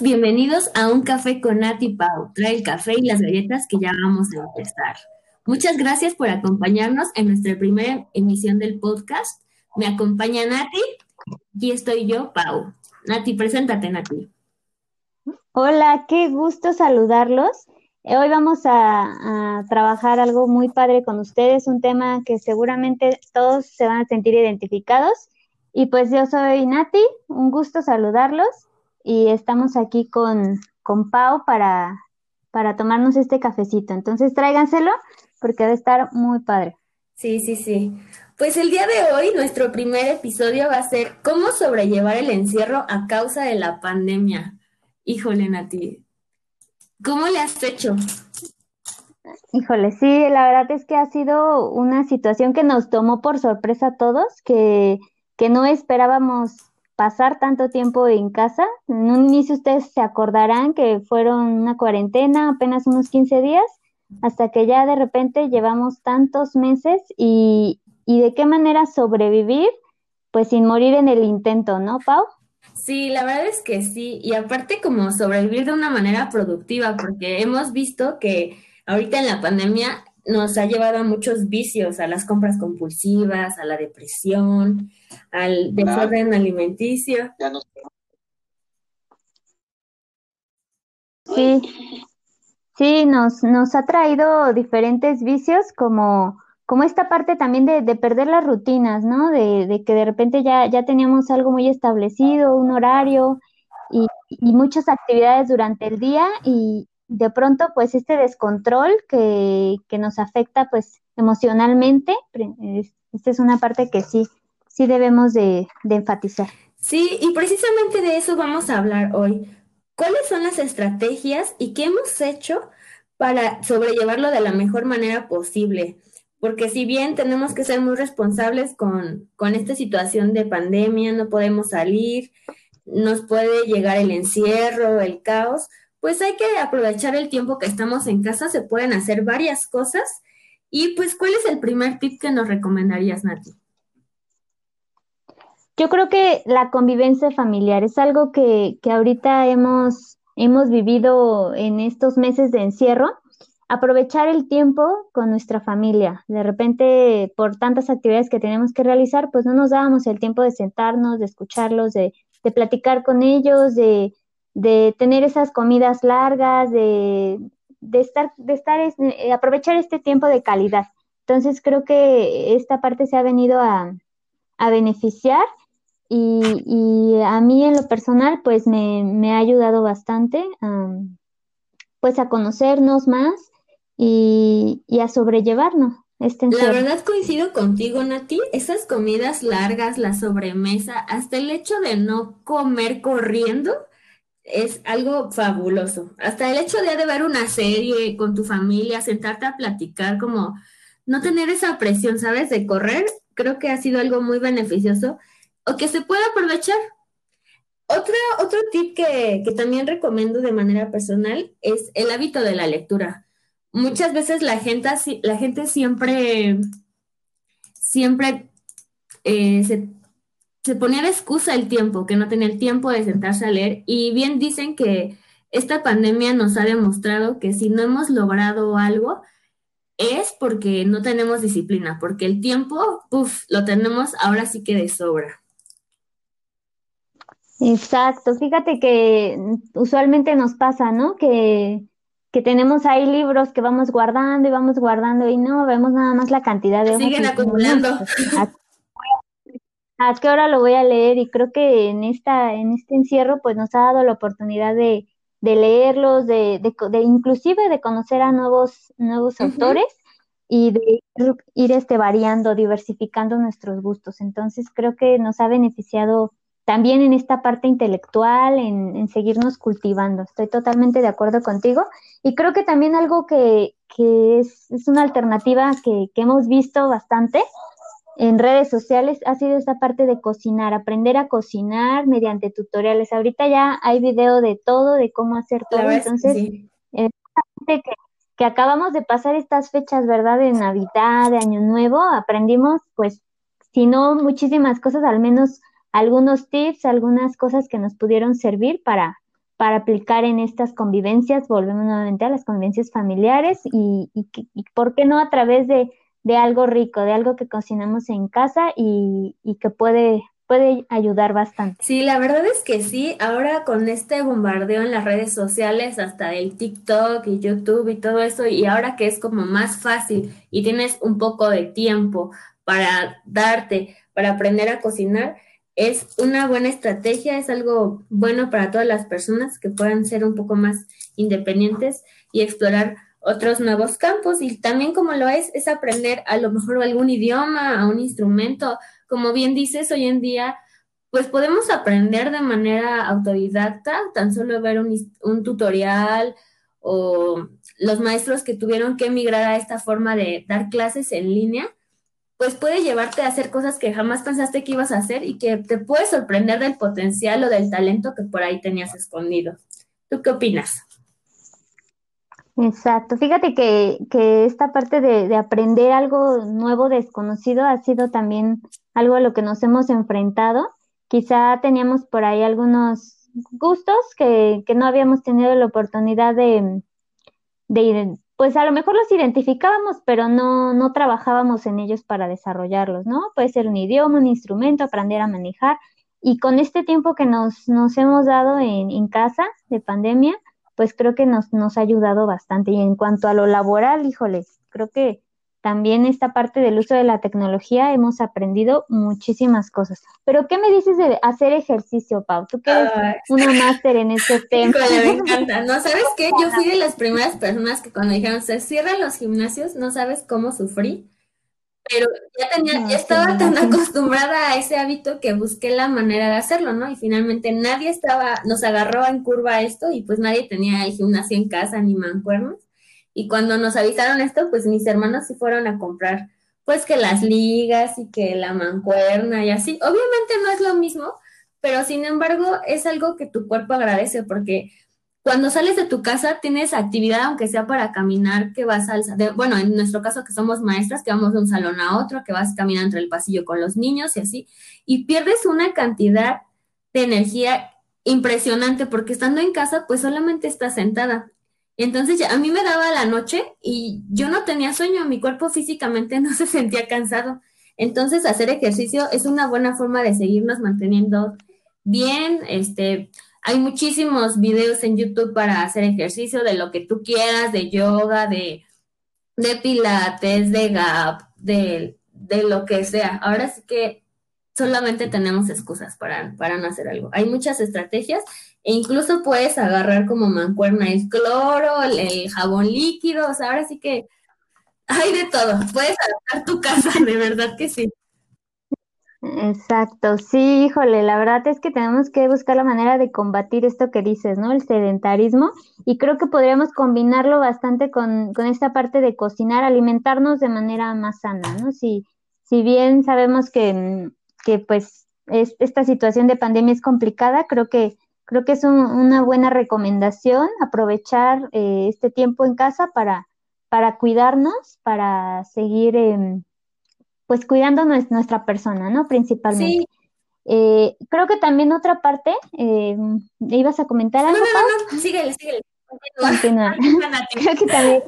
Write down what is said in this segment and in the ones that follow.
Bienvenidos a un café con Nati Pau. Trae el café y las galletas que ya vamos a empezar. Muchas gracias por acompañarnos en nuestra primera emisión del podcast. Me acompaña Nati y estoy yo, Pau. Nati, preséntate, Nati. Hola, qué gusto saludarlos. Hoy vamos a, trabajar algo muy padre con ustedes, un tema que seguramente todos se van a sentir identificados. Y pues yo soy Nati, un gusto saludarlos y estamos aquí con, con Pau para, para tomarnos este cafecito. Entonces tráiganselo porque debe estar muy padre. Sí, sí, sí. Pues el día de hoy nuestro primer episodio va a ser cómo sobrellevar el encierro a causa de la pandemia. Híjole, Nati, ¿cómo le has hecho? Híjole, sí, la verdad es que ha sido una situación que nos tomó por sorpresa a todos, que, que no esperábamos pasar tanto tiempo en casa. En un inicio ustedes se acordarán que fueron una cuarentena, apenas unos 15 días, hasta que ya de repente llevamos tantos meses y, y de qué manera sobrevivir, pues sin morir en el intento, ¿no, Pau? Sí, la verdad es que sí, y aparte como sobrevivir de una manera productiva, porque hemos visto que ahorita en la pandemia nos ha llevado a muchos vicios, a las compras compulsivas, a la depresión, al desorden alimenticio. Sí, sí, nos, nos ha traído diferentes vicios como como esta parte también de, de perder las rutinas, ¿no? De, de, que de repente ya, ya teníamos algo muy establecido, un horario y, y, muchas actividades durante el día y de pronto pues este descontrol que, que nos afecta pues emocionalmente, esta es una parte que sí, sí debemos de, de enfatizar. Sí, y precisamente de eso vamos a hablar hoy. ¿Cuáles son las estrategias y qué hemos hecho para sobrellevarlo de la mejor manera posible? Porque si bien tenemos que ser muy responsables con, con esta situación de pandemia, no podemos salir, nos puede llegar el encierro, el caos, pues hay que aprovechar el tiempo que estamos en casa, se pueden hacer varias cosas. Y pues, ¿cuál es el primer tip que nos recomendarías, Nati? Yo creo que la convivencia familiar es algo que, que ahorita hemos, hemos vivido en estos meses de encierro aprovechar el tiempo con nuestra familia. De repente, por tantas actividades que tenemos que realizar, pues no nos dábamos el tiempo de sentarnos, de escucharlos, de, de platicar con ellos, de, de, tener esas comidas largas, de, de estar, de estar, eh, aprovechar este tiempo de calidad. Entonces creo que esta parte se ha venido a, a beneficiar y, y, a mí en lo personal pues me, me ha ayudado bastante pues a conocernos más y, a sobrellevarnos. Este la verdad coincido contigo, Nati. Esas comidas largas, la sobremesa, hasta el hecho de no comer corriendo es algo fabuloso. Hasta el hecho de, de ver una serie con tu familia, sentarte a platicar, como no tener esa presión, ¿sabes? De correr, creo que ha sido algo muy beneficioso o que se puede aprovechar. Otro, otro tip que, que también recomiendo de manera personal es el hábito de la lectura muchas veces la gente, la gente siempre, siempre eh, se, se, ponía de excusa el tiempo, que no tenía el tiempo de sentarse a leer. Y bien dicen que esta pandemia nos ha demostrado que si no hemos logrado algo, es porque no tenemos disciplina, porque el tiempo, uff, lo tenemos ahora sí que de sobra. Exacto, fíjate que usualmente nos pasa, ¿no? Que que tenemos ahí libros que vamos guardando y vamos guardando y no vemos nada más la cantidad de Siguen acumulando. ¿A, qué hora lo voy a leer? Y creo que en esta, en este encierro, pues nos ha dado la oportunidad de, de leerlos, de, de, inclusive de conocer a nuevos, nuevos autores y de ir, ir, este, variando, diversificando nuestros gustos. Entonces creo que nos ha beneficiado también en esta parte intelectual, en, seguirnos cultivando. Estoy totalmente de acuerdo contigo. Y creo que también algo que, es, una alternativa que, hemos visto bastante en redes sociales ha sido esta parte de cocinar, aprender a cocinar mediante tutoriales. Ahorita ya hay video de todo, de cómo hacer todo. Entonces, que, que acabamos de pasar estas fechas, ¿verdad? De Navidad, de Año Nuevo, aprendimos, pues, si no muchísimas cosas, al menos algunos tips, algunas cosas que nos pudieron servir para, para aplicar en estas convivencias. Volvemos nuevamente a las convivencias familiares y, y, y ¿por qué no a través de, de, algo rico, de algo que cocinamos en casa y, y que puede puede ayudar bastante. Sí, la verdad es que sí. Ahora con este bombardeo en las redes sociales, hasta el TikTok y YouTube y todo eso, y ahora que es como más fácil y tienes un poco de tiempo para darte, para aprender a cocinar, es una buena estrategia, es algo bueno para todas las personas que puedan ser un poco más independientes y explorar otros nuevos campos. Y también como lo es, es aprender a lo mejor algún idioma, a un instrumento, como bien dices, hoy en día, pues podemos aprender de manera autodidacta, tan solo ver un, tutorial o los maestros que tuvieron que emigrar a esta forma de dar clases en línea, pues puede llevarte a hacer cosas que jamás pensaste que ibas a hacer y que te puede sorprender del potencial o del talento que por ahí tenías escondido. ¿Tú qué opinas? Exacto. Fíjate que, que esta parte de, de, aprender algo nuevo, desconocido, ha sido también algo a lo que nos hemos enfrentado. Quizá teníamos por ahí algunos gustos que, que no habíamos tenido la oportunidad de, de, pues a lo mejor los identificábamos, pero no, no trabajábamos en ellos para desarrollarlos, ¿no? Puede ser un idioma, un instrumento, aprender a manejar. Y con este tiempo que nos, nos hemos dado en, en casa de pandemia, pues creo que nos, nos ha ayudado bastante. Y en cuanto a lo laboral, híjoles, creo que también esta parte del uso de la tecnología hemos aprendido muchísimas cosas. Pero, ¿qué me dices de hacer ejercicio, Pau? Tú que eres una máster en este tema. me encanta. No, ¿sabes qué? Yo fui de las primeras personas que cuando dijeron se cierran los gimnasios, no sabes cómo sufrí pero ya tenía, ya estaba tan acostumbrada a ese hábito que busqué la manera de hacerlo, ¿no? Y finalmente nadie estaba, nos agarró en curva esto y pues nadie tenía el gimnasio en casa ni mancuernos. Y cuando nos avisaron esto, pues mis hermanos sí fueron a comprar, pues que las ligas y que la mancuerna y así. Obviamente no es lo mismo, pero sin embargo es algo que tu cuerpo agradece porque cuando sales de tu casa tienes actividad, aunque sea para caminar, que vas al, bueno, en nuestro caso que somos maestras, que vamos de un salón a otro, que vas caminando entre el pasillo con los niños y así, y pierdes una cantidad de energía impresionante, porque estando en casa, pues solamente estás sentada. Entonces a mí me daba la noche y yo no tenía sueño, mi cuerpo físicamente no se sentía cansado. Entonces hacer ejercicio es una buena forma de seguirnos manteniendo bien, este, hay muchísimos videos en YouTube para hacer ejercicio de lo que tú quieras, de yoga, de, de pilates, de gap, de, de, lo que sea. Ahora sí que solamente tenemos excusas para, para no hacer algo. Hay muchas estrategias e incluso puedes agarrar como mancuerna el cloro, el, jabón líquido, o sea, ahora sí que hay de todo. Puedes adaptar tu casa, de verdad que sí. Exacto, sí, híjole, la verdad es que tenemos que buscar la manera de combatir esto que dices, ¿no? El sedentarismo, y creo que podríamos combinarlo bastante con, con esta parte de cocinar, alimentarnos de manera más sana, ¿no? Si, si bien sabemos que, que pues es, esta situación de pandemia es complicada, creo que, creo que es una buena recomendación aprovechar eh, este tiempo en casa para, para cuidarnos, para seguir... Eh, pues cuidando nuestra persona, ¿no? Principalmente. Sí. Eh, creo que también otra parte, eh, ¿ibas a comentar algo? No, no, no, síguele, síguele. Continúa. creo que también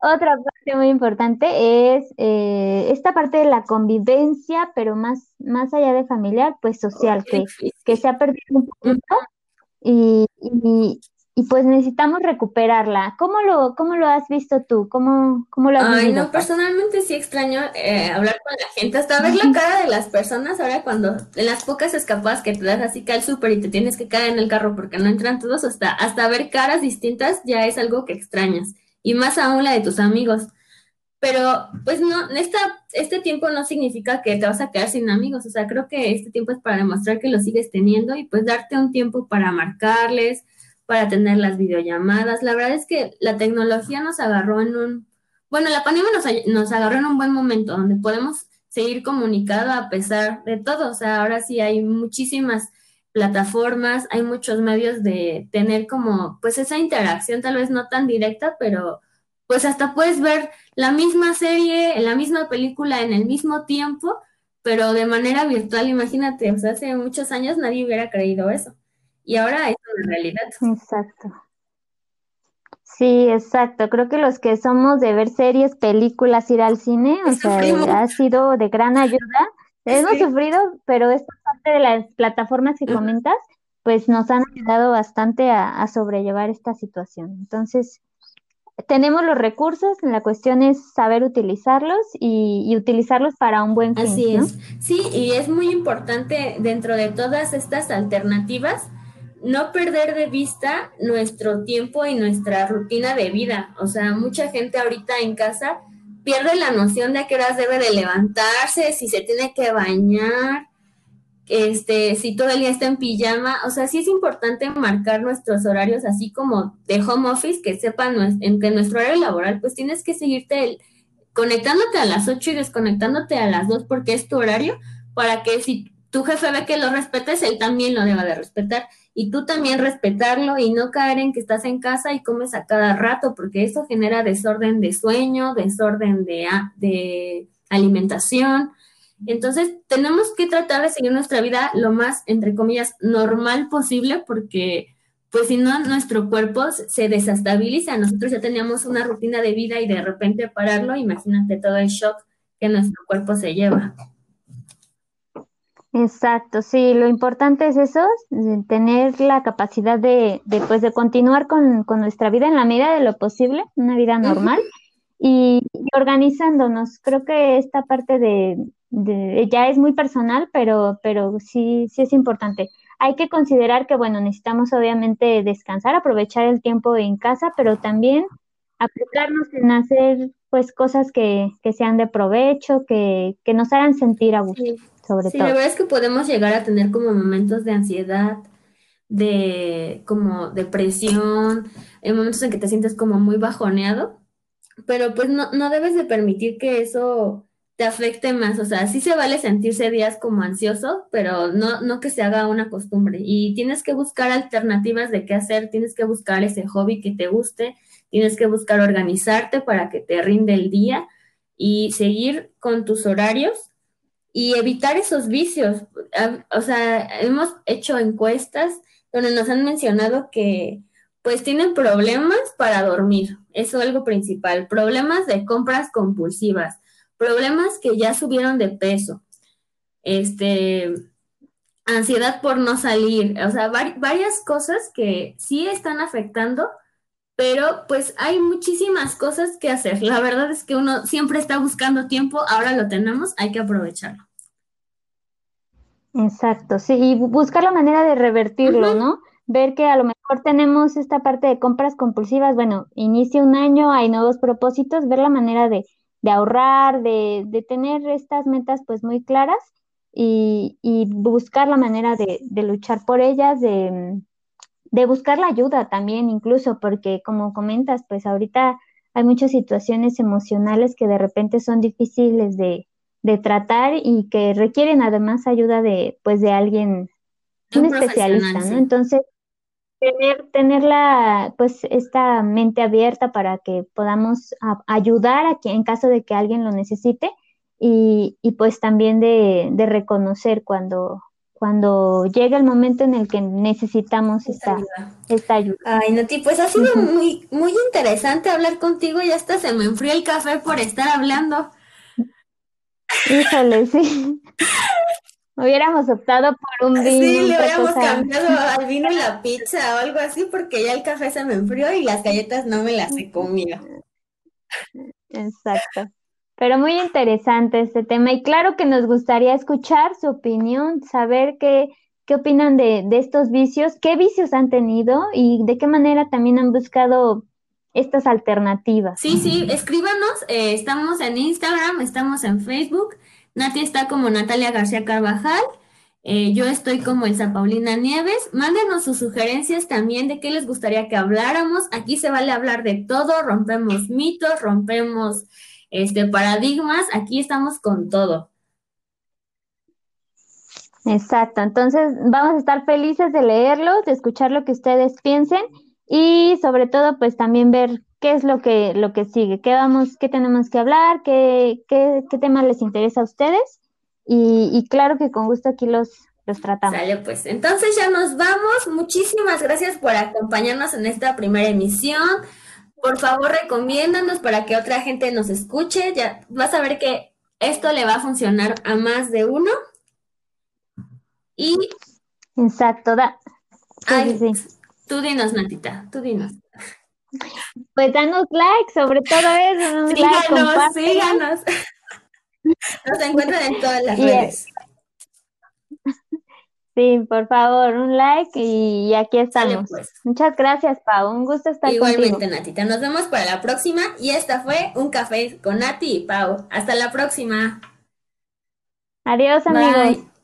otra parte muy importante es eh, esta parte de la convivencia, pero más, más allá de familiar, pues social, que, que se ha perdido un poquito. Y, y, y pues necesitamos recuperarla. ¿Cómo lo, cómo lo has visto tú? ¿Cómo, cómo lo has Ay, no, personalmente sí extraño eh, hablar con la gente, hasta ver la cara de las personas ahora cuando en las pocas escapadas que te das así que al súper y te tienes que caer en el carro porque no entran todos, hasta, hasta ver caras distintas ya es algo que extrañas. Y más aún la de tus amigos. Pero pues no, esta, este tiempo no significa que te vas a quedar sin amigos, o sea, creo que este tiempo es para demostrar que lo sigues teniendo y pues darte un tiempo para marcarles, para tener las videollamadas. La verdad es que la tecnología nos agarró en un, bueno, la pandemia nos, nos agarró en un buen momento donde podemos seguir comunicado a pesar de todo. O sea, ahora sí hay muchísimas plataformas, hay muchos medios de tener como, pues esa interacción tal vez no tan directa, pero pues hasta puedes ver la misma serie, la misma película en el mismo tiempo, pero de manera virtual, imagínate, o sea, hace muchos años nadie hubiera creído eso. Y ahora es una realidad. Exacto. Sí, exacto. Creo que los que somos de ver series, películas, ir al cine, o sea, ha sido de gran ayuda. Hemos sufrido, pero esta parte de las plataformas que comentas, pues nos han ayudado bastante a, sobrellevar esta situación. Entonces, tenemos los recursos, la cuestión es saber utilizarlos y, utilizarlos para un buen fin. Así es. Sí, y es muy importante dentro de todas estas alternativas no perder de vista nuestro tiempo y nuestra rutina de vida. O sea, mucha gente ahorita en casa pierde la noción de a qué horas debe de levantarse, si se tiene que bañar, este, si todo el día está en pijama. O sea, sí es importante marcar nuestros horarios así como de home office, que sepan en que nuestro horario laboral, pues tienes que seguirte conectándote a las 8 y desconectándote a las 2 porque es tu horario, para que si tu jefe ve que lo respetes, él también lo deba de respetar y tú también respetarlo y no caer en que estás en casa y comes a cada rato, porque eso genera desorden de sueño, desorden de, de alimentación. Entonces, tenemos que tratar de seguir nuestra vida lo más, entre comillas, normal posible, porque pues si no, nuestro cuerpo se desestabiliza. Nosotros ya teníamos una rutina de vida y de repente pararlo, imagínate todo el shock que nuestro cuerpo se lleva. Exacto, sí, lo importante es eso, tener la capacidad de, de, pues, de continuar con, con, nuestra vida en la medida de lo posible, una vida normal, y, organizándonos. Creo que esta parte de, de, ya es muy personal, pero, pero sí, sí es importante. Hay que considerar que, bueno, necesitamos obviamente descansar, aprovechar el tiempo en casa, pero también aplicarnos en hacer pues cosas que, que sean de provecho, que, que nos hagan sentir a gusto sí, la verdad es que podemos llegar a tener como momentos de ansiedad, de como depresión, en momentos en que te sientes como muy bajoneado, pero pues no, no debes de permitir que eso te afecte más, o sea, sí se vale sentirse días como ansioso, pero no, no que se haga una costumbre. Y tienes que buscar alternativas de qué hacer, tienes que buscar ese hobby que te guste, tienes que buscar organizarte para que te rinde el día y seguir con tus horarios y evitar esos vicios. O sea, hemos hecho encuestas donde nos han mencionado que pues tienen problemas para dormir, eso es algo principal, problemas de compras compulsivas, problemas que ya subieron de peso, este, ansiedad por no salir, o sea, varias cosas que sí están afectando, pero pues hay muchísimas cosas que hacer. La verdad es que uno siempre está buscando tiempo, ahora lo tenemos, hay que aprovecharlo. Exacto, sí, y buscar la manera de revertirlo, ¿no? Ver que a lo mejor tenemos esta parte de compras compulsivas, bueno, inicia un año, hay nuevos propósitos, ver la manera de, de ahorrar, de, de, tener estas metas pues muy claras y, y buscar la manera de, de luchar por ellas, de, de buscar la ayuda también incluso, porque como comentas, pues ahorita hay muchas situaciones emocionales que de repente son difíciles de, de tratar y que requieren además ayuda de, pues, de alguien, un, especialista, ¿no? Entonces, tener, tener la, pues, esta mente abierta para que podamos ayudar a quien, en caso de que alguien lo necesite y, y pues también de, de reconocer cuando, cuando llega el momento en el que necesitamos esta, esta ayuda. Ay, Nati, pues ha sido muy, muy interesante hablar contigo y hasta se me enfrió el café por estar hablando. Híjole, sí. Hubiéramos optado por un vino. Sí, le hubiéramos cambiado al vino la pizza o algo así, porque ya el café se me enfrió y las galletas no me las he comido. Exacto. Pero muy interesante este tema. Y claro que nos gustaría escuchar su opinión, saber qué, qué opinan de, de estos vicios, qué vicios han tenido y de qué manera también han buscado estas alternativas. Sí, sí, escríbanos, eh, estamos en Instagram, estamos en Facebook, Nati está como Natalia García Carvajal, eh, yo estoy como Elsa Paulina Nieves, mándenos sus sugerencias también de qué les gustaría que habláramos, aquí se vale hablar de todo, rompemos mitos, rompemos este, paradigmas, aquí estamos con todo. Exacto, entonces vamos a estar felices de leerlos, de escuchar lo que ustedes piensen y sobre todo pues también ver qué es lo que, lo que sigue, qué vamos, qué tenemos que hablar, qué, qué, qué tema les interesa a ustedes y, y claro que con gusto aquí los, los tratamos. Sale pues, entonces ya nos vamos. Muchísimas gracias por acompañarnos en esta primera emisión. Por favor, recomiéndanos para que otra gente nos escuche. Ya vas a ver que esto le va a funcionar a más de uno. Y. Exacto, da. Ay, Tú dinos, Natita, tú dinos. Pues danos like, sobre todo eso. Síganos, síganos. Nos encuentran en todas las redes. Sí, por favor, un like y aquí estamos. Pues. Muchas gracias, Pau. Un gusto estar Igualmente, contigo. Natita. Nos vemos para la próxima. Y esta fue Un Café con Nati y Pau. Hasta la próxima. Adiós, amigos.